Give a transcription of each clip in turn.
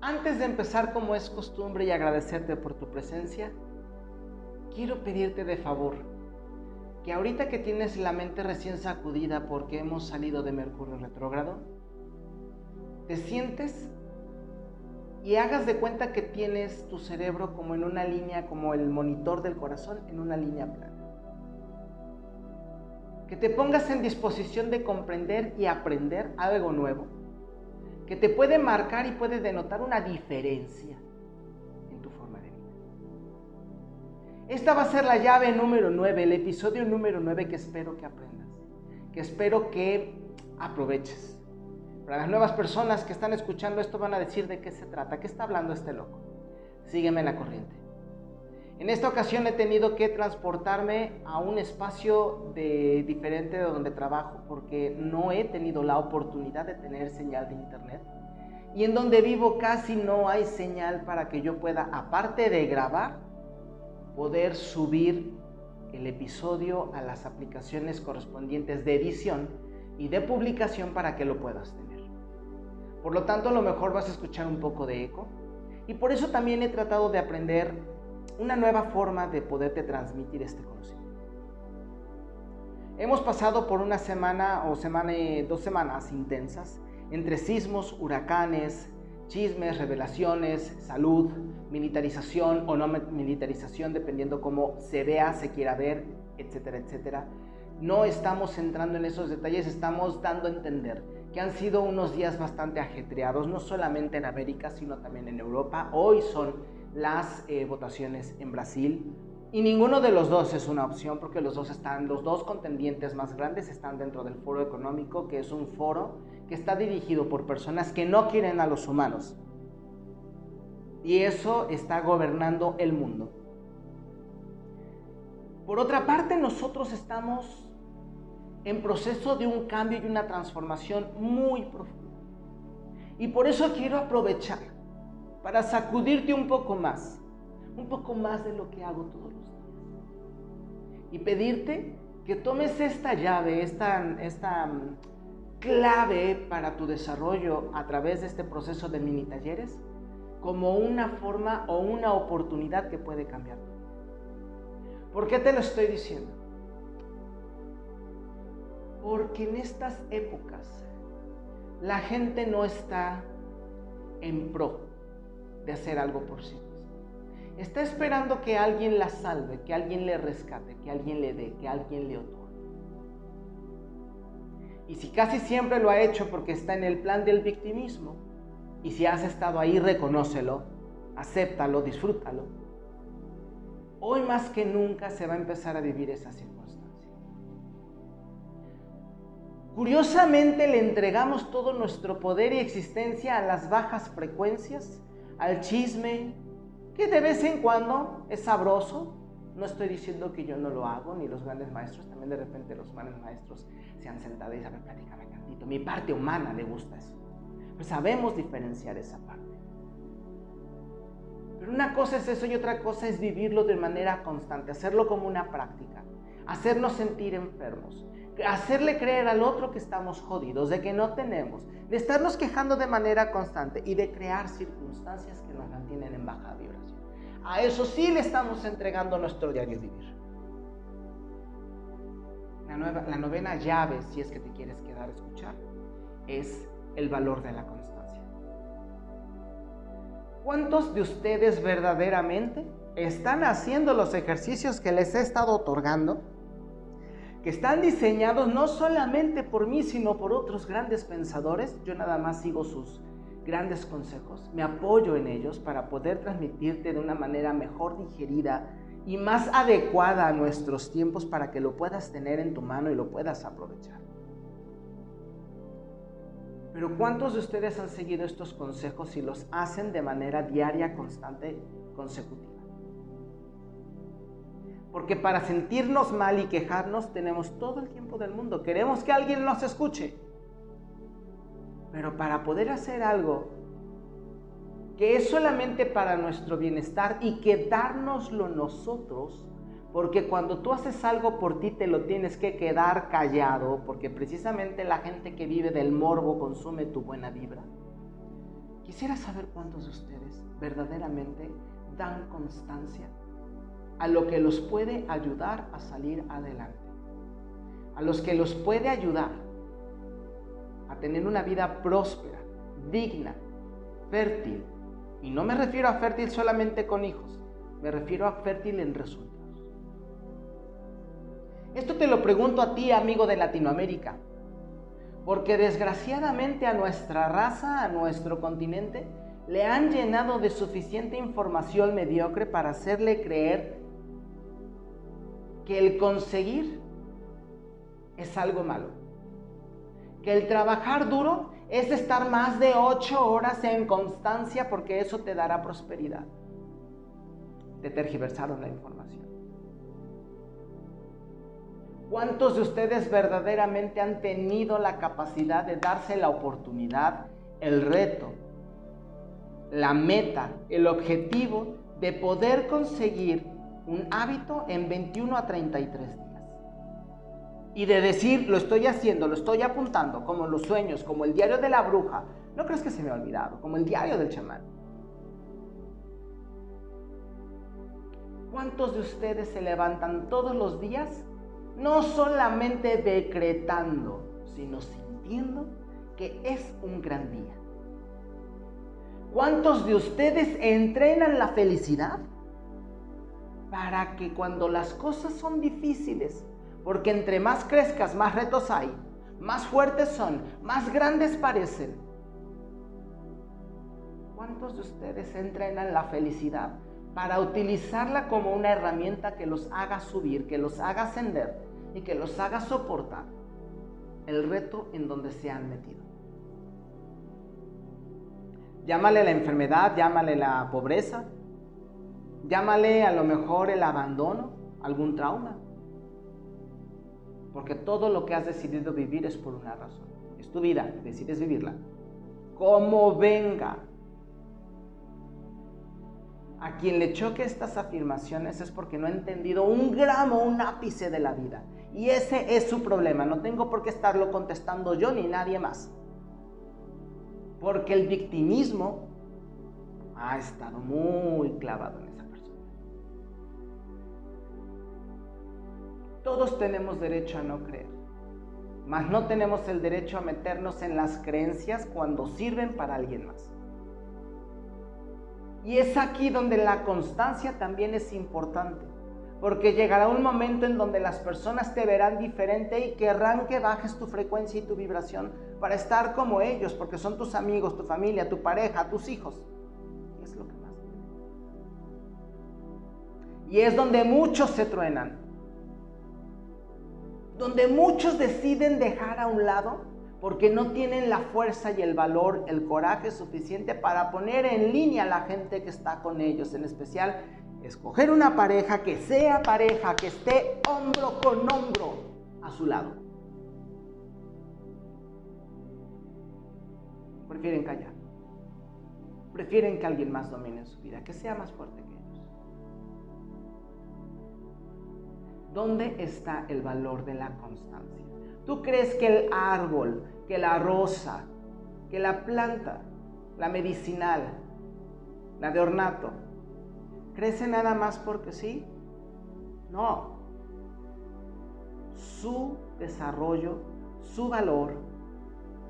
Antes de empezar como es costumbre y agradecerte por tu presencia, quiero pedirte de favor que ahorita que tienes la mente recién sacudida porque hemos salido de Mercurio retrógrado, te sientes y hagas de cuenta que tienes tu cerebro como en una línea, como el monitor del corazón, en una línea plana. Que te pongas en disposición de comprender y aprender algo nuevo, que te puede marcar y puede denotar una diferencia en tu forma de vida. Esta va a ser la llave número 9, el episodio número 9 que espero que aprendas, que espero que aproveches. Para las nuevas personas que están escuchando esto van a decir de qué se trata, qué está hablando este loco. Sígueme en la corriente. En esta ocasión he tenido que transportarme a un espacio de, diferente de donde trabajo porque no he tenido la oportunidad de tener señal de internet. Y en donde vivo casi no hay señal para que yo pueda, aparte de grabar, poder subir el episodio a las aplicaciones correspondientes de edición y de publicación para que lo puedas tener. Por lo tanto, a lo mejor vas a escuchar un poco de eco. Y por eso también he tratado de aprender una nueva forma de poderte transmitir este conocimiento. Hemos pasado por una semana o semana, dos semanas intensas entre sismos, huracanes, chismes, revelaciones, salud, militarización o no militarización, dependiendo cómo se vea, se quiera ver, etcétera, etcétera. No estamos entrando en esos detalles, estamos dando a entender que han sido unos días bastante ajetreados, no solamente en América, sino también en Europa. Hoy son las eh, votaciones en Brasil y ninguno de los dos es una opción porque los dos están, los dos contendientes más grandes están dentro del foro económico, que es un foro que está dirigido por personas que no quieren a los humanos. Y eso está gobernando el mundo. Por otra parte, nosotros estamos en proceso de un cambio y una transformación muy profunda. Y por eso quiero aprovechar para sacudirte un poco más, un poco más de lo que hago todos los días. Y pedirte que tomes esta llave, esta, esta mm, clave para tu desarrollo a través de este proceso de mini talleres como una forma o una oportunidad que puede cambiar. ¿Por qué te lo estoy diciendo? Porque en estas épocas la gente no está en pro de hacer algo por sí misma. Está esperando que alguien la salve, que alguien le rescate, que alguien le dé, que alguien le otorgue. Y si casi siempre lo ha hecho porque está en el plan del victimismo, y si has estado ahí, reconócelo, acéptalo, disfrútalo. Hoy más que nunca se va a empezar a vivir esa situación. Curiosamente le entregamos todo nuestro poder y existencia a las bajas frecuencias, al chisme, que de vez en cuando es sabroso. No estoy diciendo que yo no lo hago, ni los grandes maestros, también de repente los grandes maestros se han sentado y saben, platícame tantito. Mi parte humana le gusta eso. Pero sabemos diferenciar esa parte. Pero una cosa es eso y otra cosa es vivirlo de manera constante, hacerlo como una práctica, hacernos sentir enfermos, hacerle creer al otro que estamos jodidos, de que no tenemos, de estarnos quejando de manera constante y de crear circunstancias que nos mantienen en baja vibración. A eso sí le estamos entregando nuestro diario vivir. La, nueva, la novena llave, si es que te quieres quedar a escuchar, es el valor de la constancia. ¿Cuántos de ustedes verdaderamente están haciendo los ejercicios que les he estado otorgando? Que están diseñados no solamente por mí, sino por otros grandes pensadores. Yo nada más sigo sus grandes consejos, me apoyo en ellos para poder transmitirte de una manera mejor digerida y más adecuada a nuestros tiempos para que lo puedas tener en tu mano y lo puedas aprovechar. Pero ¿cuántos de ustedes han seguido estos consejos y los hacen de manera diaria, constante, consecutiva? Porque para sentirnos mal y quejarnos tenemos todo el tiempo del mundo. Queremos que alguien nos escuche. Pero para poder hacer algo que es solamente para nuestro bienestar y quedárnoslo nosotros, porque cuando tú haces algo por ti te lo tienes que quedar callado, porque precisamente la gente que vive del morbo consume tu buena vibra. Quisiera saber cuántos de ustedes verdaderamente dan constancia a lo que los puede ayudar a salir adelante, a los que los puede ayudar a tener una vida próspera, digna, fértil. Y no me refiero a fértil solamente con hijos, me refiero a fértil en resultados. Esto te lo pregunto a ti, amigo de Latinoamérica, porque desgraciadamente a nuestra raza, a nuestro continente, le han llenado de suficiente información mediocre para hacerle creer que el conseguir es algo malo. Que el trabajar duro es estar más de ocho horas en constancia porque eso te dará prosperidad. Te tergiversaron la información. ¿Cuántos de ustedes verdaderamente han tenido la capacidad de darse la oportunidad, el reto, la meta, el objetivo de poder conseguir un hábito en 21 a 33 días? Y de decir, lo estoy haciendo, lo estoy apuntando, como los sueños, como el diario de la bruja. No crees que se me ha olvidado, como el diario del chamán. ¿Cuántos de ustedes se levantan todos los días no solamente decretando, sino sintiendo que es un gran día. ¿Cuántos de ustedes entrenan la felicidad? Para que cuando las cosas son difíciles, porque entre más crezcas, más retos hay, más fuertes son, más grandes parecen. ¿Cuántos de ustedes entrenan la felicidad para utilizarla como una herramienta que los haga subir, que los haga ascender, y que los haga soportar el reto en donde se han metido. Llámale la enfermedad, llámale la pobreza, llámale a lo mejor el abandono, algún trauma. Porque todo lo que has decidido vivir es por una razón. Es tu vida, decides vivirla. Como venga. A quien le choque estas afirmaciones es porque no ha entendido un gramo, un ápice de la vida. Y ese es su problema. No tengo por qué estarlo contestando yo ni nadie más. Porque el victimismo ha estado muy clavado Todos tenemos derecho a no creer, mas no tenemos el derecho a meternos en las creencias cuando sirven para alguien más. Y es aquí donde la constancia también es importante. Porque llegará un momento en donde las personas te verán diferente y querrán que bajes tu frecuencia y tu vibración para estar como ellos, porque son tus amigos, tu familia, tu pareja, tus hijos. Es lo que más Y es donde muchos se truenan. Donde muchos deciden dejar a un lado porque no tienen la fuerza y el valor, el coraje suficiente para poner en línea a la gente que está con ellos, en especial escoger una pareja que sea pareja, que esté hombro con hombro a su lado. Prefieren callar. Prefieren que alguien más domine su vida, que sea más fuerte ¿Dónde está el valor de la constancia? ¿Tú crees que el árbol, que la rosa, que la planta, la medicinal, la de ornato, ¿Crece nada más porque sí? No. Su desarrollo, su valor,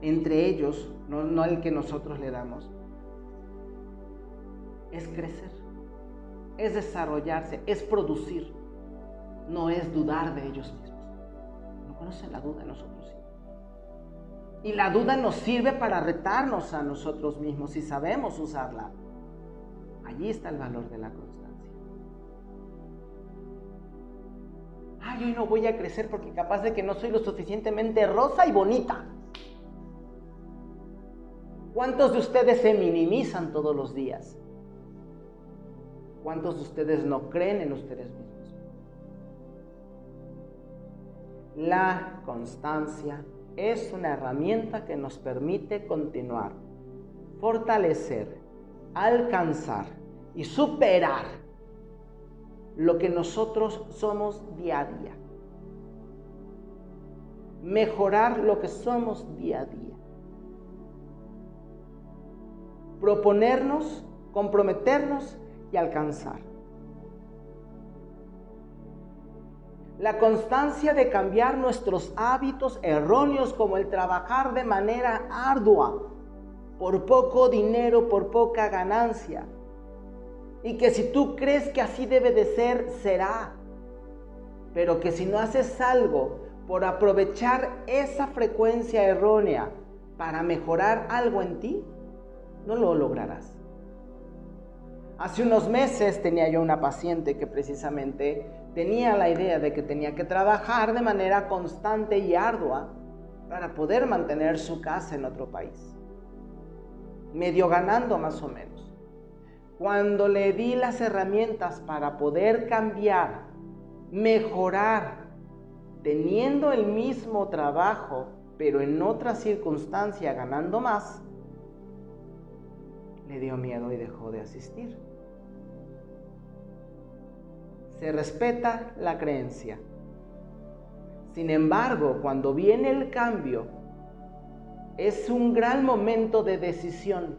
entre ellos, no, el que nosotros le damos, es crecer, es desarrollarse, es producir, no es dudar de ellos mismos. No conocen la duda, nosotros sí. Y la duda nos sirve para retarnos a nosotros mismos si sabemos usarla. Allí está el valor de la constancia. ay, hoy no voy a crecer porque capaz de que no soy lo suficientemente rosa y bonita. ¿Cuántos de ustedes se minimizan todos los días? ¿Cuántos de ustedes no creen en ustedes mismos? La constancia es una herramienta que nos permite continuar, fortalecer, alcanzar y superar lo que nosotros somos día a día. Mejorar lo que somos día a día. proponernos, comprometernos y alcanzar. La constancia de cambiar nuestros hábitos erróneos como el trabajar de manera ardua, por poco dinero, por poca ganancia. Y que si tú crees que así debe de ser, será. Pero que si no haces algo por aprovechar esa frecuencia errónea para mejorar algo en ti, no lo lograrás. Hace unos meses tenía yo una paciente que precisamente tenía la idea de que tenía que trabajar de manera constante y ardua para poder mantener su casa en otro país. Medio ganando más o menos. Cuando le di las herramientas para poder cambiar, mejorar, teniendo el mismo trabajo, pero en otra circunstancia ganando más, le dio miedo y dejó de asistir se respeta la creencia. Sin embargo, cuando viene el cambio, es un gran momento de decisión.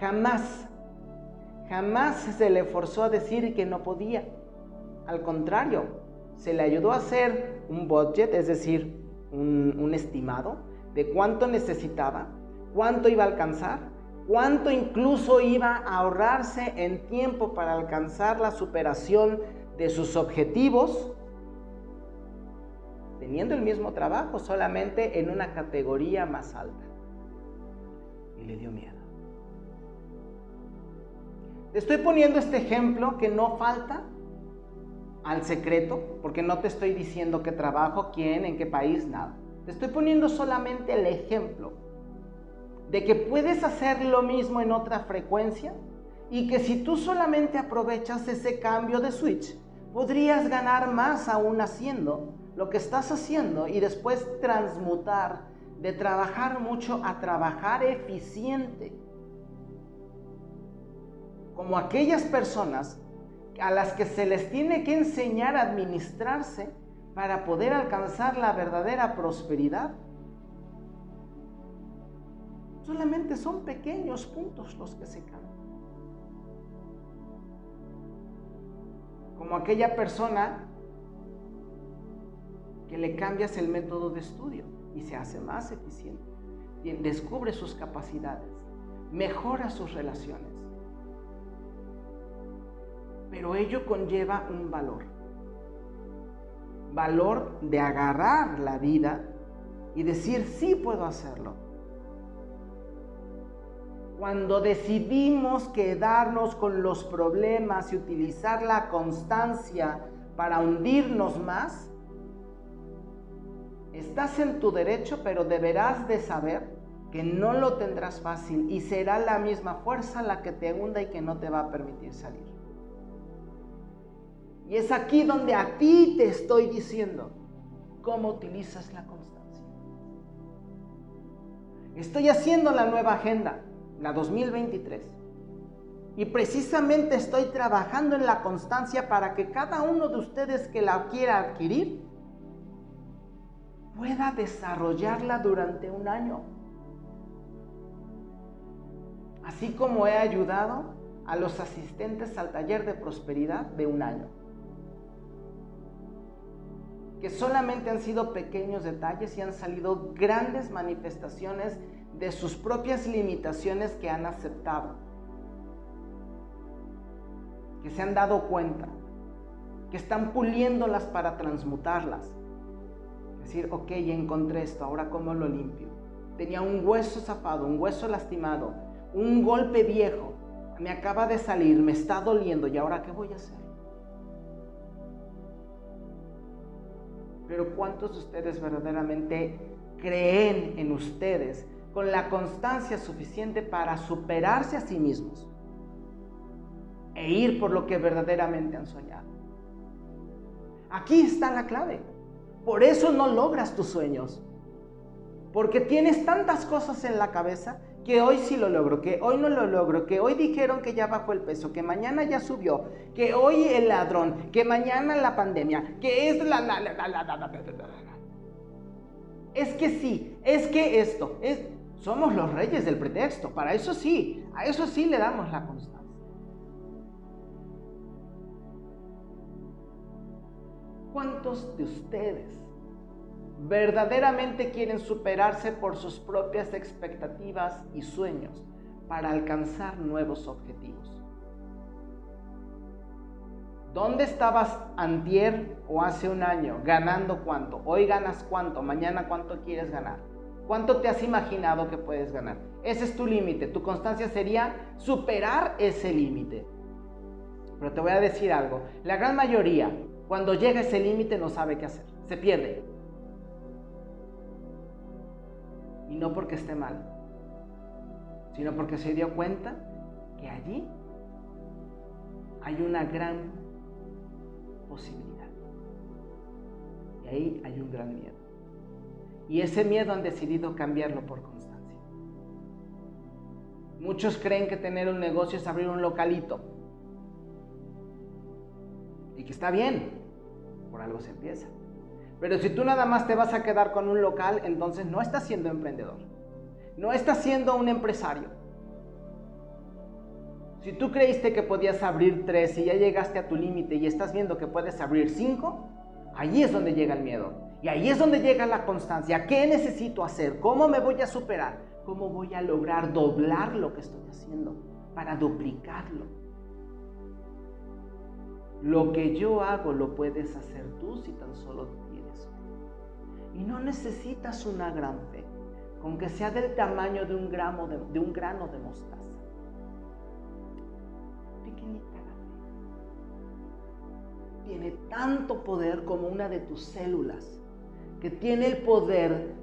Jamás, jamás se le forzó a decir que no podía. Al contrario, se le ayudó a hacer un budget, es decir, un, estimado de cuánto necesitaba, cuánto iba a alcanzar cuánto incluso iba a ahorrarse en tiempo para alcanzar la superación de sus objetivos, teniendo el mismo trabajo, solamente en una categoría más alta. Y le dio miedo. Te estoy poniendo este ejemplo que no falta al secreto, porque no te estoy diciendo qué trabajo, quién, en qué país, nada. Te estoy poniendo solamente el ejemplo de que puedes hacer lo mismo en otra frecuencia y que si tú solamente aprovechas ese cambio de switch, podrías ganar más aún haciendo lo que estás haciendo y después transmutar de trabajar mucho a trabajar eficiente. Como aquellas personas a las que se les tiene que enseñar a administrarse para poder alcanzar la verdadera prosperidad Solamente son pequeños puntos los que se cambian. Como aquella persona que le cambias el método de estudio y se hace más eficiente, descubre sus capacidades, mejora sus relaciones. Pero ello conlleva un valor. Valor de agarrar la vida y decir, sí puedo hacerlo cuando decidimos quedarnos con los problemas y utilizar la constancia para hundirnos más, estás en tu derecho, pero deberás de saber que no lo tendrás fácil y será la misma fuerza la que te hunda y que no te va a permitir salir. Y es aquí donde a ti te estoy diciendo cómo utilizas la constancia. Estoy haciendo la nueva agenda la 2023. Y precisamente estoy trabajando en la constancia para que cada uno de ustedes que la quiera adquirir pueda desarrollarla durante un año. Así como he ayudado a los asistentes al taller de prosperidad de un año. Que solamente han sido pequeños detalles y han salido grandes manifestaciones de sus propias limitaciones que han aceptado, que se han dado cuenta, que están puliéndolas para transmutarlas. Decir, ok, encontré esto, ahora cómo lo limpio. Tenía un hueso zafado, un hueso lastimado, un golpe viejo, me acaba de salir, me está doliendo y ahora qué voy a hacer. Pero ¿cuántos de ustedes verdaderamente creen en ustedes con la constancia suficiente para superarse a sí mismos e ir por lo que verdaderamente han soñado. Aquí está la clave. Por eso no logras tus sueños. Porque tienes tantas cosas en la cabeza que hoy sí lo logro, que hoy no lo logro, que hoy dijeron que ya bajó el peso, que mañana ya subió, que hoy el ladrón, que mañana la pandemia, que es la... la, la, la, es que sí, es que esto, es Somos los reyes del pretexto. Para eso sí, a eso sí le damos la constancia. ¿Cuántos de ustedes verdaderamente quieren superarse por sus propias expectativas y sueños para alcanzar nuevos objetivos? ¿Dónde estabas antier o hace un año ganando cuánto? Hoy ganas cuánto, mañana cuánto quieres ganar. ¿Cuánto te has imaginado que puedes ganar? Ese es tu límite. Tu constancia sería superar ese límite. Pero te voy a decir algo. La gran mayoría, cuando llega ese límite, no sabe qué hacer. Se pierde. Y no porque esté mal, sino porque se dio cuenta que allí hay una gran posibilidad. Y ahí hay un gran miedo. Y ese miedo han decidido cambiarlo por constancia. Muchos creen que tener un negocio es abrir un localito. Y que está bien, por algo se empieza. Pero si tú nada más te vas a quedar con un local, entonces no estás siendo emprendedor. No estás siendo un empresario. Si tú creíste que podías abrir tres y ya llegaste a tu límite y estás viendo que puedes abrir cinco, ahí es donde llega el miedo. Y ahí es donde llega la constancia. ¿Qué necesito hacer? ¿Cómo me voy a superar? ¿Cómo voy a lograr doblar lo que estoy haciendo para duplicarlo? Lo que yo hago lo puedes hacer tú si tan solo tienes fe. Y no necesitas una gran fe, con que sea del tamaño de un, gramo de, de un grano de mostaza tiene tanto poder como una de tus células, que tiene el poder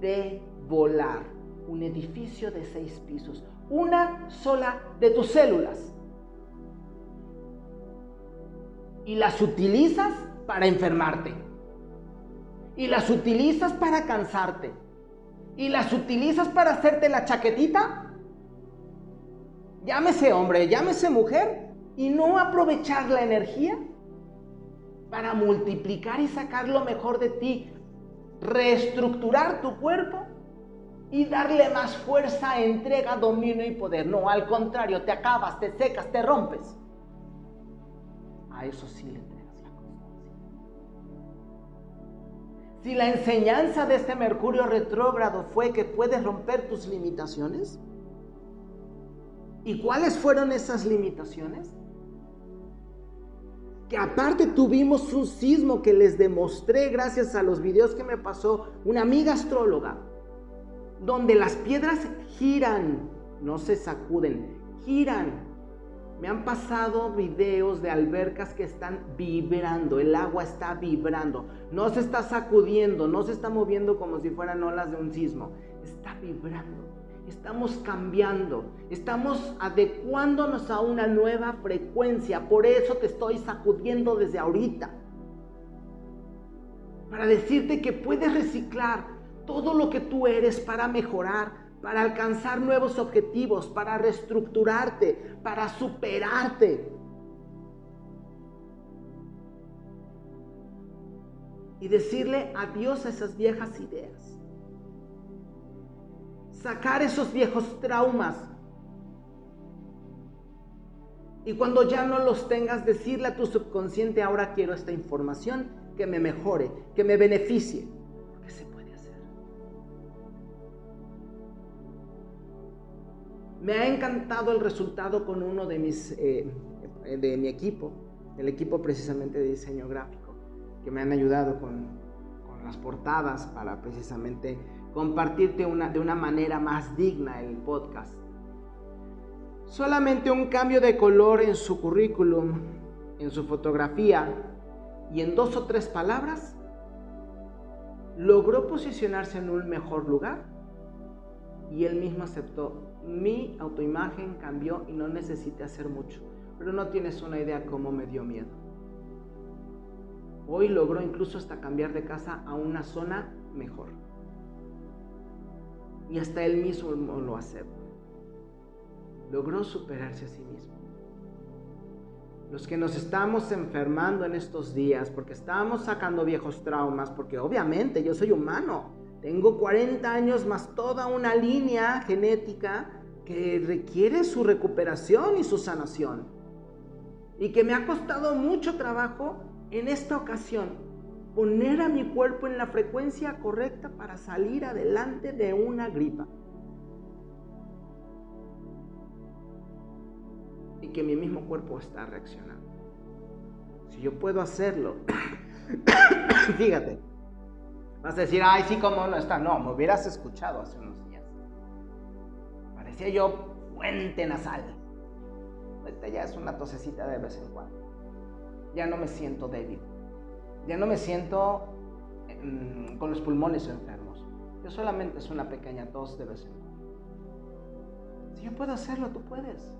de volar un edificio de seis pisos, una sola de tus células. Y las utilizas para enfermarte. Y las utilizas para cansarte. Y las utilizas para hacerte la chaquetita. Llámese hombre, llámese mujer. Y no aprovechar la energía para multiplicar y sacar lo mejor de ti, reestructurar tu cuerpo y darle más fuerza, entrega, dominio y poder. No, al contrario, te acabas, te secas, te rompes. A eso sí le entregas la. Si la enseñanza de este Mercurio retrógrado fue que puedes romper tus limitaciones, ¿y cuáles fueron esas limitaciones? Que aparte tuvimos un sismo que les demostré gracias a los videos que me pasó una amiga astróloga, donde las piedras giran, no se sacuden, giran. Me han pasado videos de albercas que están vibrando, el agua está vibrando, no se está sacudiendo, no se está moviendo como si fueran olas de un sismo, está vibrando. Estamos cambiando, estamos adecuándonos a una nueva frecuencia. Por eso te estoy sacudiendo desde ahorita. Para decirte que puedes reciclar todo lo que tú eres para mejorar, para alcanzar nuevos objetivos, para reestructurarte, para superarte. Y decirle adiós a esas viejas ideas sacar esos viejos traumas. Y cuando ya no los tengas, decirle a tu subconsciente, ahora quiero esta información que me mejore, que me beneficie. ¿Qué se puede hacer? Me ha encantado el resultado con uno de mis, eh, de mi equipo, el equipo precisamente de diseño gráfico, que me han ayudado con, con las portadas para precisamente compartirte una, de una manera más digna el podcast. Solamente un cambio de color en su currículum, en su fotografía y en dos o tres palabras, logró posicionarse en un mejor lugar y él mismo aceptó. Mi autoimagen cambió y no necesité hacer mucho, pero no tienes una idea cómo me dio miedo. Hoy logró incluso hasta cambiar de casa a una zona mejor y hasta él mismo lo acepta. Logró superarse a sí mismo. Los que nos estamos enfermando en estos días, porque estamos sacando viejos traumas, porque obviamente yo soy humano, Tengo 40 años más toda una línea genética que requiere su recuperación y su sanación. Y que me ha costado mucho trabajo en esta ocasión poner a mi cuerpo en la frecuencia correcta para salir adelante de una gripa. Y que mi mismo cuerpo está reaccionando. Si yo puedo hacerlo, fíjate, vas a decir, ay, sí, cómo no está. No, me hubieras escuchado hace unos días. Parecía yo fuente nasal. Esta ya es una tosecita de vez en cuando. Ya no me siento débil. Ya no me siento mm, con los pulmones enfermos. Yo solamente es una pequeña tos de vez en cuando. Si yo puedo hacerlo, tú puedes.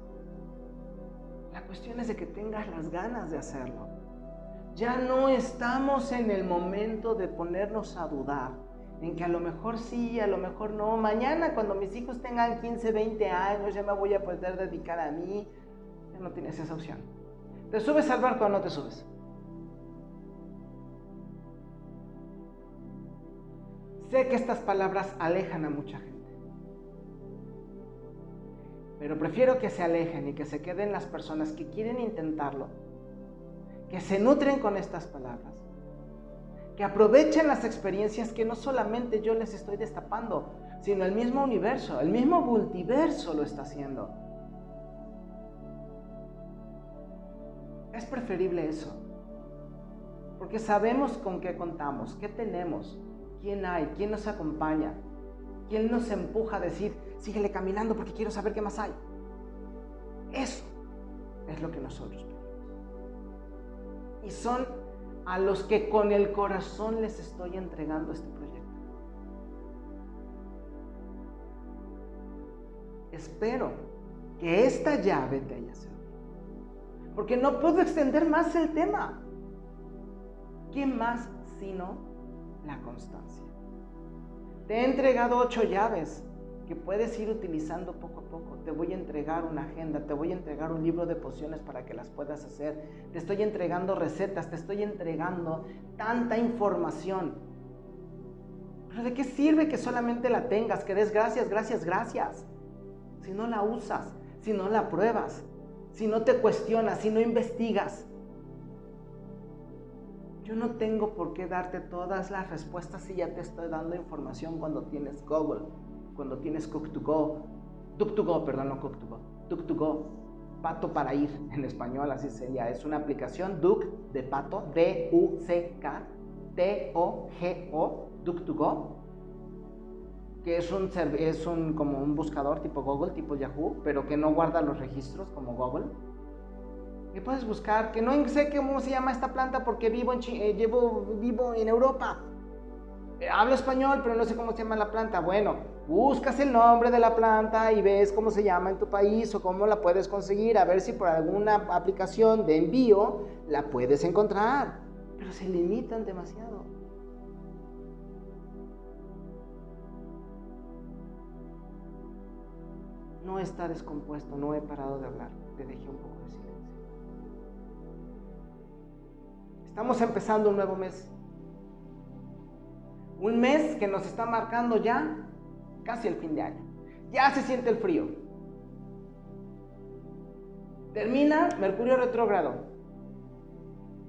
La cuestión es de que tengas las ganas de hacerlo. Ya no estamos en el momento de ponernos a dudar, en que a lo mejor sí, a lo mejor no. Mañana cuando mis hijos tengan 15, 20 años, ya me voy a poder dedicar a mí. Ya no tienes esa opción. ¿Te subes al barco o no te subes? Sé que estas palabras alejan a mucha gente. Pero prefiero que se alejen y que se queden las personas que quieren intentarlo, que se nutren con estas palabras, que aprovechen las experiencias que no solamente yo les estoy destapando, sino el mismo universo, el mismo multiverso lo está haciendo. Es preferible eso, porque sabemos con qué contamos, qué tenemos, ¿Quién hay? ¿Quién nos acompaña? ¿Quién nos empuja a decir, síguele caminando porque quiero saber qué más hay? Eso es lo que nosotros pedimos. Y son a los que con el corazón les estoy entregando este proyecto. Espero que esta llave te haya servido. Porque no puedo extender más el tema. ¿Quién más sino la constancia. Te he entregado ocho llaves que puedes ir utilizando poco a poco. Te voy a entregar una agenda, te voy a entregar un libro de pociones para que las puedas hacer. Te estoy entregando recetas, te estoy entregando tanta información. Pero ¿de qué sirve que solamente la tengas, que des gracias, gracias, gracias? Si no la usas, si no la pruebas, si no te cuestionas, si no investigas. Yo no tengo por qué darte todas las respuestas si ya te estoy dando información cuando tienes Google, cuando tienes Cook2Go, Duck2Go, perdón, no Cook2Go, Duck2Go, pato para ir en español, así sería. Es una aplicación Duck de pato, D-U-C-K, T-O-G-O, Duck2Go, que es un, es un como un buscador tipo Google, tipo Yahoo, pero que no guarda los registros como Google me puedes buscar, que no sé cómo se llama esta planta porque vivo en, eh, vivo en Europa. Eh, hablo español, pero no sé cómo se llama la planta. Bueno, buscas el nombre de la planta y ves cómo se llama en tu país o cómo la puedes conseguir, a ver si por alguna aplicación de envío la puedes encontrar. Pero se limitan demasiado. No está descompuesto, no he parado de hablar, te dejé un poco Estamos empezando un nuevo mes. Un mes que nos está marcando ya casi el fin de año. Ya se siente el frío. Termina Mercurio retrógrado.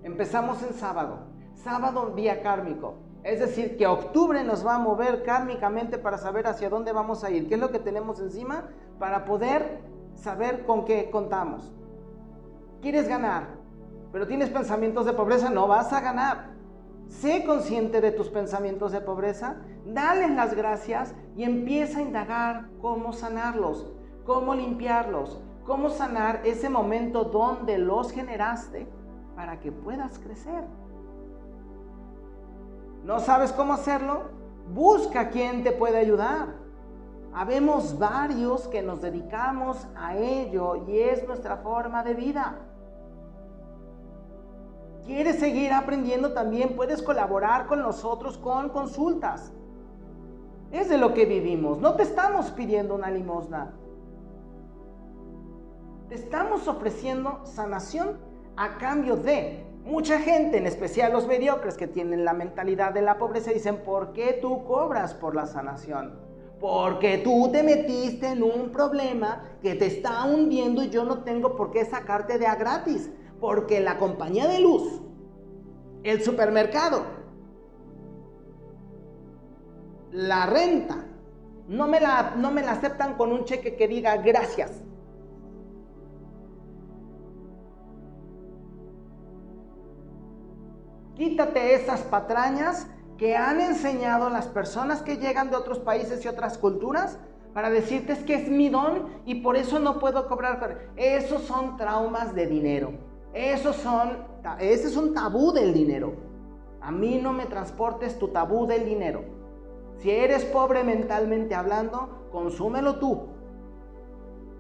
Empezamos en sábado. Sábado vía kármico. Es decir, que octubre nos va a mover kármicamente para saber hacia dónde vamos a ir. ¿Qué es lo que tenemos encima? Para poder saber con qué contamos. ¿Quieres ganar? Pero tienes pensamientos de pobreza, no vas a ganar. Sé consciente de tus pensamientos de pobreza, dale las gracias y empieza a indagar cómo sanarlos, cómo limpiarlos, cómo sanar ese momento donde los generaste para que puedas crecer. ¿No sabes cómo hacerlo? Busca quien te puede ayudar. Habemos varios que nos dedicamos a ello y es nuestra forma de vida. ¿Quieres seguir aprendiendo también? Puedes colaborar con nosotros con consultas. Es de lo que vivimos. No te estamos pidiendo una limosna. Te estamos ofreciendo sanación a cambio de Mucha gente, en especial los mediocres que tienen la mentalidad de la pobreza, dicen, ¿por qué tú cobras por la sanación? Porque tú te metiste en un problema que te está hundiendo y yo no tengo por qué sacarte de a gratis. Porque la compañía de luz, el supermercado, la renta, no me la, no me la aceptan con un cheque que diga gracias. Quítate esas patrañas que han enseñado las personas que llegan de otros países y otras culturas para decirte es que es mi don y por eso no puedo cobrar. Esos son traumas de dinero. Esos son, ese es un tabú del dinero. A mí no me transportes tu tabú del dinero. Si eres pobre mentalmente hablando, consúmelo tú.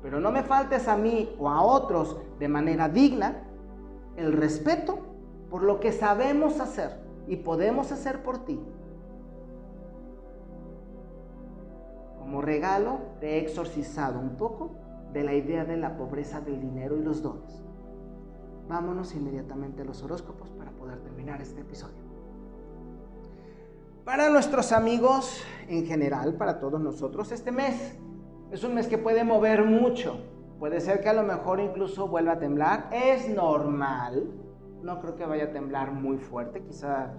Pero no me faltes a mí o a otros de manera digna el respeto por lo que sabemos hacer y podemos hacer por ti. Como regalo te he exorcizado un poco de la idea de la pobreza del dinero y los dones. Vámonos inmediatamente a los horóscopos para poder terminar este episodio. Para nuestros amigos en general, para todos nosotros, este mes es un mes que puede mover mucho. Puede ser que a lo mejor incluso vuelva a temblar. Es normal no creo que vaya a temblar muy fuerte, quizá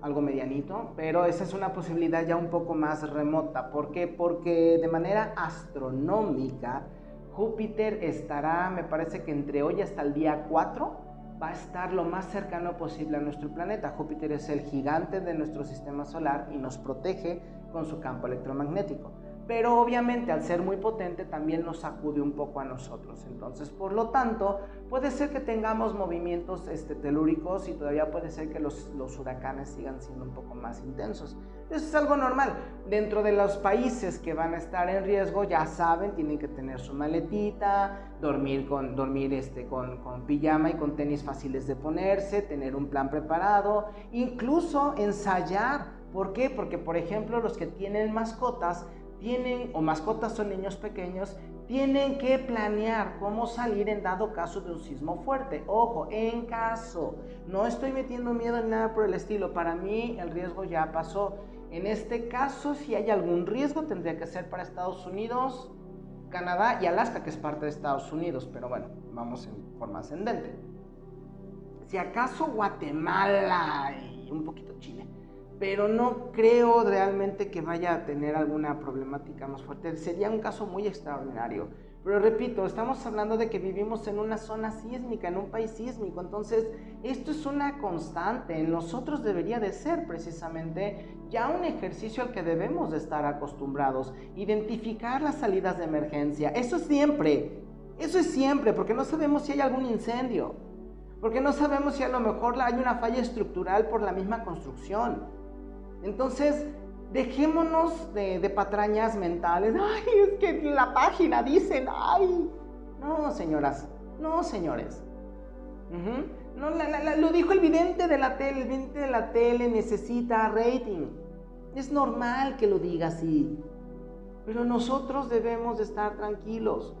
algo medianito, pero esa es una posibilidad ya un poco más remota. ¿Por qué? Porque de manera astronómica, Júpiter estará, me parece que entre hoy hasta el día 4, va a estar lo más cercano posible a nuestro planeta. Júpiter es el gigante de nuestro sistema solar y nos protege con su campo electromagnético pero obviamente al ser muy potente también nos sacude un poco a nosotros. Entonces, por lo tanto, puede ser que tengamos movimientos este, telúricos y todavía puede ser que los, los huracanes sigan siendo un poco más intensos. Eso es algo normal. Dentro de los países que van a estar en riesgo, ya saben, tienen que tener su maletita, dormir, con, dormir este, con, con pijama y con tenis fáciles de ponerse, tener un plan preparado, incluso ensayar. ¿Por qué? Porque, por ejemplo, los que tienen mascotas, o mascotas son niños pequeños, tienen que planear cómo salir en dado caso de un sismo fuerte. Ojo, en caso, no estoy metiendo miedo en nada por el estilo, para mí el riesgo ya pasó. En este caso, si hay algún riesgo, tendría que ser para Estados Unidos, Canadá y Alaska, que es parte de Estados Unidos, pero bueno, vamos en forma ascendente. Si acaso Guatemala y un poquito Chile pero no creo realmente que vaya a tener alguna problemática más fuerte. Sería un caso muy extraordinario. Pero repito, estamos hablando de que vivimos en una zona sísmica, en un país sísmico, entonces esto es una constante. En nosotros debería de ser precisamente ya un ejercicio al que debemos de estar acostumbrados. Identificar las salidas de emergencia, eso siempre, eso es siempre, porque no sabemos si hay algún incendio, porque no sabemos si a lo mejor hay una falla estructural por la misma construcción. Entonces, dejémonos de, patrañas mentales. Ay, es que la página dicen, ay. No, señoras, no, señores. no, lo dijo el vidente de la tele. El vidente de la tele necesita rating. Es normal que lo diga así. Pero nosotros debemos de estar tranquilos.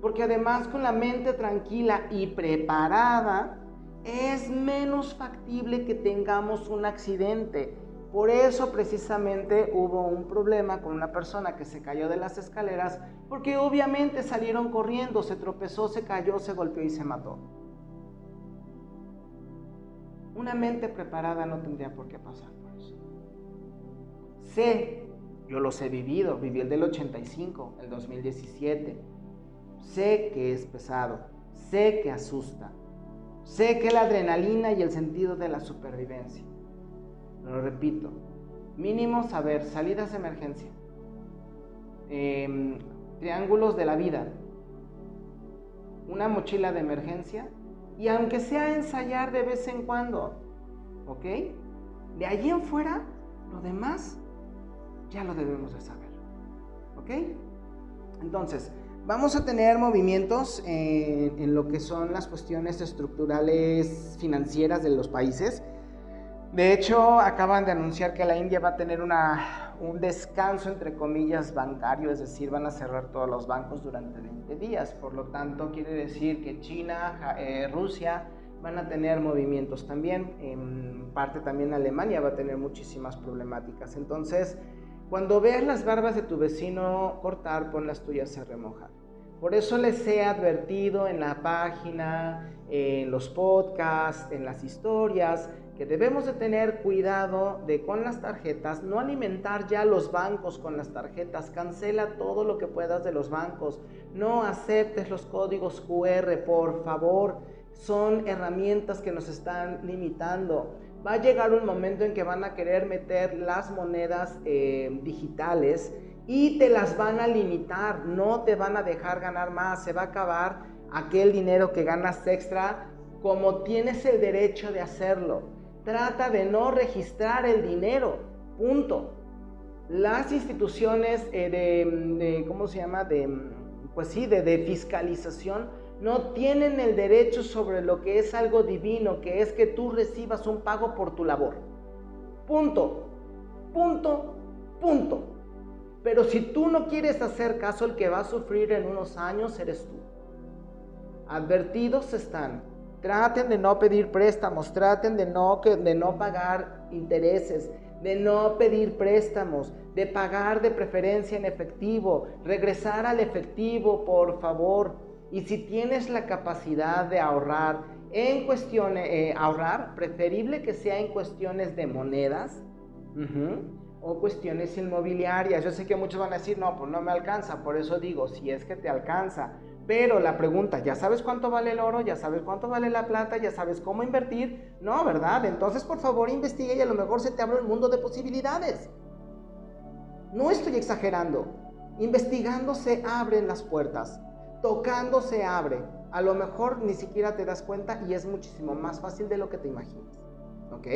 Porque además con la mente tranquila y preparada, es menos factible que tengamos un accidente por eso precisamente hubo un problema con una persona que se cayó de las escaleras, porque obviamente salieron corriendo, se tropezó, se cayó, se golpeó y se mató. Una mente preparada no tendría por qué pasar por eso. Sé, yo los he vivido, viví el del 85, el 2017. Sé que es pesado, sé que asusta, sé que la adrenalina y el sentido de la supervivencia lo repito, mínimo saber salidas de emergencia, em, triángulos de la vida, una mochila de emergencia y aunque sea ensayar de vez en cuando, ¿ok? De allí en fuera, lo demás ya lo debemos de saber, ¿ok? Entonces, vamos a tener movimientos en, en lo que son las cuestiones estructurales financieras de los países. De hecho, acaban de anunciar que la India va a tener un descanso, entre comillas, bancario, es decir, van a cerrar todos los bancos durante 20 días. Por lo tanto, quiere decir que China, eh, Rusia van a tener movimientos también. En parte también Alemania va a tener muchísimas problemáticas. Entonces, cuando veas las barbas de tu vecino cortar, pon las tuyas a remojar. Por eso les he advertido en la página, en los podcasts, en las historias, que debemos de tener cuidado de con las tarjetas, no alimentar ya los bancos con las tarjetas, cancela todo lo que puedas de los bancos, no aceptes los códigos QR, por favor, son herramientas que nos están limitando. Va a llegar un momento en que van a querer meter las monedas eh, digitales y te las van a limitar, no te van a dejar ganar más, se va a acabar aquel dinero que ganas extra como tienes el derecho de hacerlo trata de no registrar el dinero, punto. Las instituciones eh, de, ¿cómo se llama? De, pues sí, de, de fiscalización no tienen el derecho sobre lo que es algo divino, que es que tú recibas un pago por tu labor. Punto, punto, punto. Pero si tú no quieres hacer caso, el que va a sufrir en unos años eres tú. Advertidos están Traten de no pedir préstamos, traten de no, de no pagar intereses, de no pedir préstamos, de pagar de preferencia en efectivo, regresar al efectivo, por favor. Y si tienes la capacidad de ahorrar en cuestiones, eh, ahorrar, preferible que sea en cuestiones de monedas o cuestiones inmobiliarias. Yo sé que muchos van a decir, no, pues no me alcanza, por eso digo, si es que te alcanza, pero la pregunta, ¿ya sabes cuánto vale el oro? ¿Ya sabes cuánto vale la plata? ¿Ya sabes cómo invertir? No, ¿verdad? Entonces, por favor, investiga y a lo mejor se te abre un mundo de posibilidades. No estoy exagerando. Investigando se abren las puertas. Tocando se abre. A lo mejor ni siquiera te das cuenta y es muchísimo más fácil de lo que te imaginas. ¿Ok?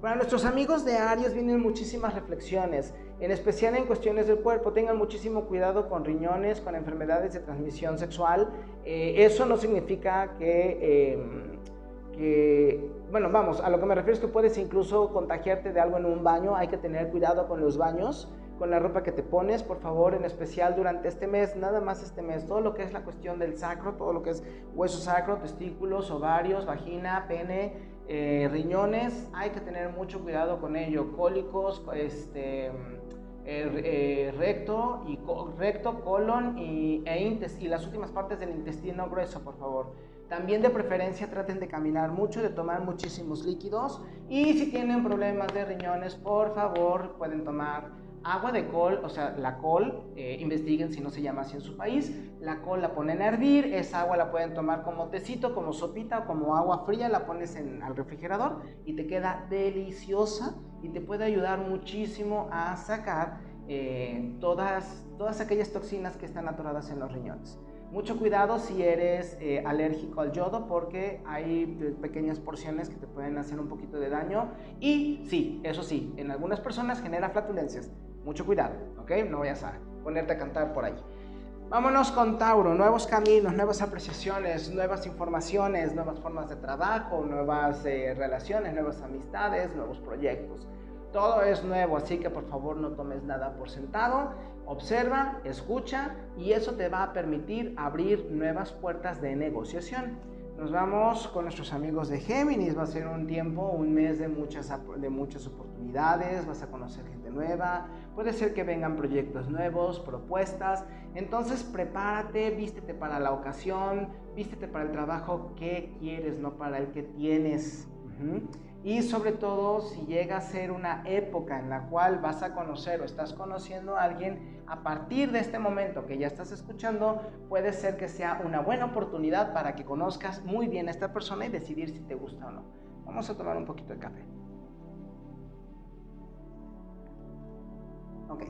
Para nuestros amigos de Aries vienen muchísimas reflexiones en especial en cuestiones del cuerpo. Tengan muchísimo cuidado con riñones, con enfermedades de transmisión sexual. Eh, eso no significa que, em, que, bueno, vamos, a lo que me refiero es que puedes incluso contagiarte de algo en un baño. Hay que tener cuidado con los baños, con la ropa que te pones, por favor, en especial durante este mes, nada más este mes, todo lo que es la cuestión del sacro, todo lo que es hueso sacro, testículos, ovarios, vagina, pene. Eh, riñones, hay que tener mucho cuidado con ello, cólicos, este, eh, recto, y recto, colon y, e y las últimas partes del intestino grueso, por favor. También de preferencia traten de caminar mucho, de tomar muchísimos líquidos y si tienen problemas de riñones, por favor pueden tomar agua de col, o sea, la col, eh, investiguen si no se llama así en su país, la col la ponen a hervir, esa agua la pueden tomar como tecito, como sopita o como agua fría, la pones en, al refrigerador y te queda deliciosa y te puede ayudar muchísimo a sacar eh, todas, todas aquellas toxinas que están atoradas en los riñones. Mucho cuidado si eres eh, alérgico al yodo porque hay pequeñas porciones que te pueden hacer un poquito de daño y sí, eso sí, en algunas personas genera flatulencias. Mucho cuidado, ¿ok? No vayas a ponerte a cantar por ahí. Vámonos con Tauro, nuevos caminos, nuevas apreciaciones, nuevas informaciones, nuevas formas de trabajo, nuevas eh, relaciones, nuevas amistades, nuevos proyectos. Todo es nuevo, así que por favor no tomes nada por sentado. Observa, escucha y eso te va a permitir abrir nuevas puertas de negociación. Nos vamos con nuestros amigos de Géminis. Va a ser un tiempo, un mes de muchas, de muchas oportunidades. Vas a conocer gente nueva. Puede ser que vengan proyectos nuevos, propuestas. Entonces prepárate, vístete para la ocasión, vístete para el trabajo que quieres, no para el que tienes. Y sobre todo, si llega a ser una época en la cual vas a conocer o estás conociendo a alguien, a partir de este momento que ya estás escuchando, puede ser que sea una buena oportunidad para que conozcas muy bien a esta persona y decidir si te gusta o no. Vamos a tomar un poquito de café. Ok.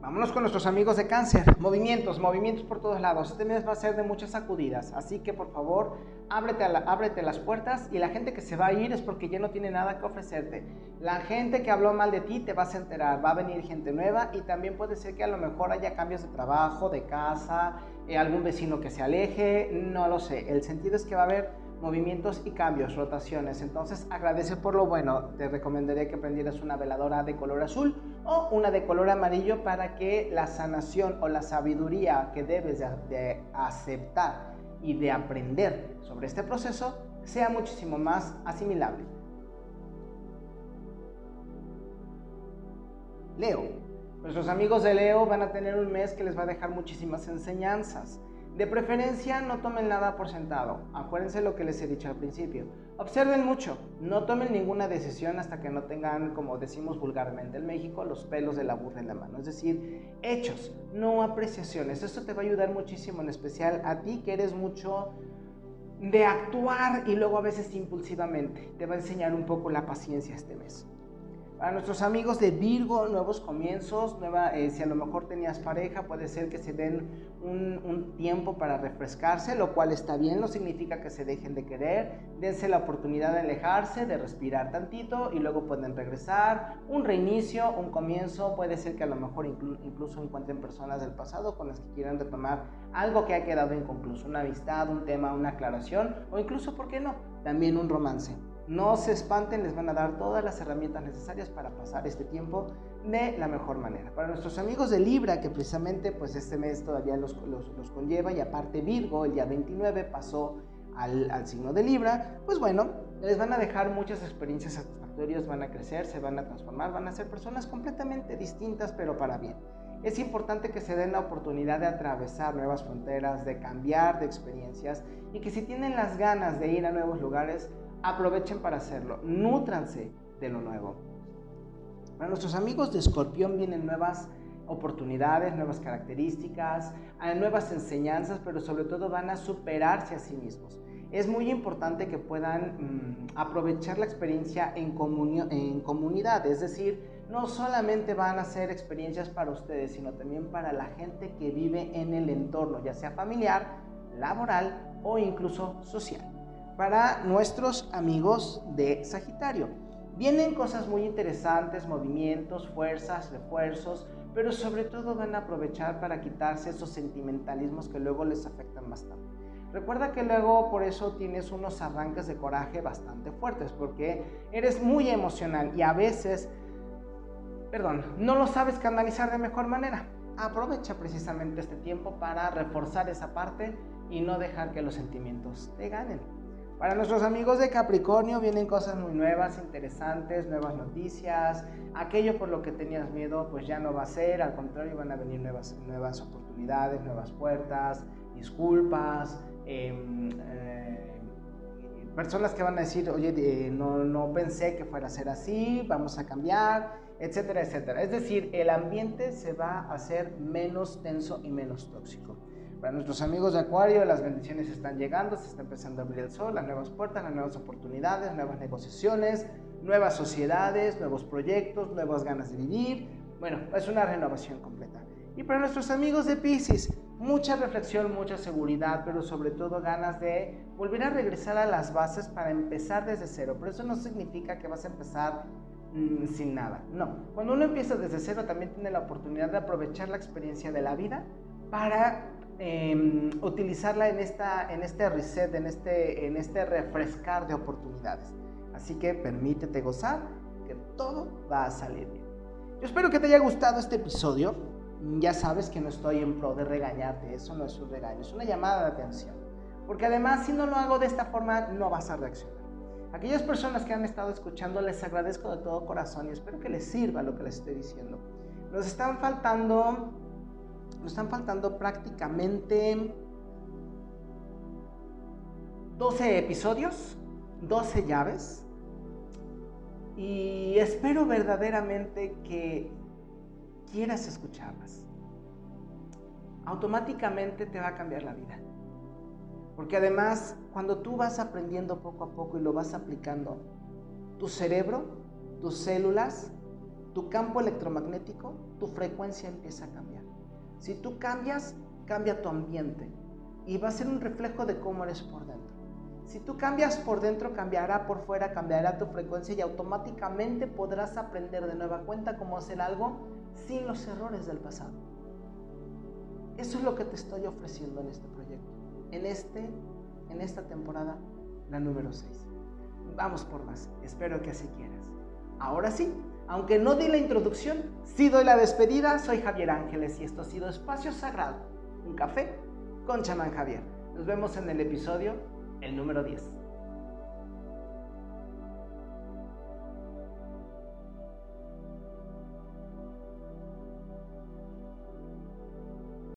Vámonos con nuestros amigos de cáncer. Movimientos, movimientos por todos lados. Este mes va a ser de muchas sacudidas. Así que por favor, ábrete, las puertas y la gente que se va a ir es porque ya no tiene nada que ofrecerte. La gente que habló mal de ti te vas a enterar. Va a venir gente nueva y también puede ser que a lo mejor haya cambios de trabajo, de casa, eh, algún vecino que se aleje. No lo sé. El sentido es que va a haber movimientos y cambios, rotaciones. Entonces agradece por lo bueno. Te recomendaría que prendieras una veladora de color azul o una de color amarillo para que la sanación o la sabiduría que debes de, aceptar y de aprender sobre este proceso sea muchísimo más asimilable. Leo. Nuestros amigos de Leo van a tener un mes que les va a dejar muchísimas enseñanzas. De preferencia, no tomen nada por sentado. Acuérdense lo que les he dicho al principio. Observen mucho. No tomen ninguna decisión hasta que no tengan, como decimos vulgarmente en México, los pelos de la burra en la mano. Es decir, hechos, no apreciaciones. Esto te va a ayudar muchísimo, en especial a ti que eres mucho de actuar y luego a veces impulsivamente. Te va a enseñar un poco la paciencia este mes. Para nuestros amigos de Virgo, nuevos comienzos, nueva, eh, si a lo mejor tenías pareja, puede ser que se den un, tiempo para refrescarse, lo cual está bien, no significa que se dejen de querer. Dense la oportunidad de alejarse, de respirar tantito y luego pueden regresar. Un reinicio, un comienzo, puede ser que a lo mejor incluso encuentren personas del pasado con las que quieran retomar algo que ha quedado inconcluso, una amistad, un tema, una aclaración o incluso, ¿por qué no? También un romance. No se espanten, les van a dar todas las herramientas necesarias para pasar este tiempo de la mejor manera. Para nuestros amigos de Libra, que precisamente pues este mes todavía los, los, conlleva y aparte Virgo, el día 29 pasó al, al, signo de Libra, pues bueno, les van a dejar muchas experiencias satisfactorias, van a crecer, se van a transformar, van a ser personas completamente distintas, pero para bien. Es importante que se den la oportunidad de atravesar nuevas fronteras, de cambiar de experiencias y que si tienen las ganas de ir a nuevos lugares, aprovechen para hacerlo, nútranse de lo nuevo. Para nuestros amigos de Escorpión vienen nuevas oportunidades, nuevas características, nuevas enseñanzas, pero sobre todo van a superarse a sí mismos. Es muy importante que puedan mm, aprovechar la experiencia en, en comunidad, es decir, no solamente van a ser experiencias para ustedes, sino también para la gente que vive en el entorno, ya sea familiar, laboral o incluso social para nuestros amigos de Sagitario. Vienen cosas muy interesantes, movimientos, fuerzas, refuerzos, pero sobre todo van a aprovechar para quitarse esos sentimentalismos que luego les afectan bastante. Recuerda que luego por eso tienes unos arranques de coraje bastante fuertes, porque eres muy emocional y a veces, perdón, no lo sabes canalizar de mejor manera. Aprovecha precisamente este tiempo para reforzar esa parte y no dejar que los sentimientos te ganen. Para nuestros amigos de Capricornio vienen cosas muy nuevas, interesantes, nuevas noticias. Aquello por lo que tenías miedo, pues ya no va a ser, al contrario, van a venir nuevas, nuevas oportunidades, nuevas puertas, disculpas. Em, eh, personas que van a decir, oye, eh, no, no pensé que fuera a ser así, vamos a cambiar, etcétera, etcétera. Es decir, el ambiente se va a hacer menos tenso y menos tóxico. Para nuestros amigos de Acuario, las bendiciones están llegando, se está empezando a abrir el sol, las nuevas puertas, las nuevas oportunidades, nuevas negociaciones, nuevas sociedades, nuevos proyectos, nuevas ganas de vivir. Bueno, es una renovación completa. Y para nuestros amigos de Pisces, mucha reflexión, mucha seguridad, pero sobre todo ganas de volver a regresar a las bases para empezar desde cero. Pero eso no significa que vas a empezar mm, sin nada. No, cuando uno empieza desde cero también tiene la oportunidad de aprovechar la experiencia de la vida para Em, utilizarla en, esta, en este reset, en este, en este refrescar de oportunidades. Así que permítete gozar, que todo va a salir bien. Yo espero que te haya gustado este episodio. Ya sabes que no estoy en pro de regañarte, eso no es un regaño, es una llamada de atención. Porque además si no lo hago de esta forma no vas a reaccionar. Aquellas personas que han estado escuchando les agradezco de todo corazón y espero que les sirva lo que les estoy diciendo. Nos están faltando nos están faltando prácticamente 12 episodios, 12 llaves. Y espero verdaderamente que quieras escucharlas. Automáticamente te va a cambiar la vida. Porque además, cuando tú vas aprendiendo poco a poco y lo vas aplicando, tu cerebro, tus células, tu campo electromagnético, tu frecuencia empieza a cambiar. Si tú cambias, cambia tu ambiente y va a ser un reflejo de cómo eres por dentro. Si tú cambias por dentro, cambiará por fuera, cambiará tu frecuencia y automáticamente podrás aprender de nueva cuenta cómo hacer algo sin los errores del pasado. Eso es lo que te estoy ofreciendo en este proyecto, en, este, en esta temporada, la número 6. Vamos por más, espero que así quieras. Ahora sí, aunque no di la introducción, sí doy la despedida. Soy Javier Ángeles y esto ha sido Espacio Sagrado, un café con chamán Javier. Nos vemos en el episodio, el número 10.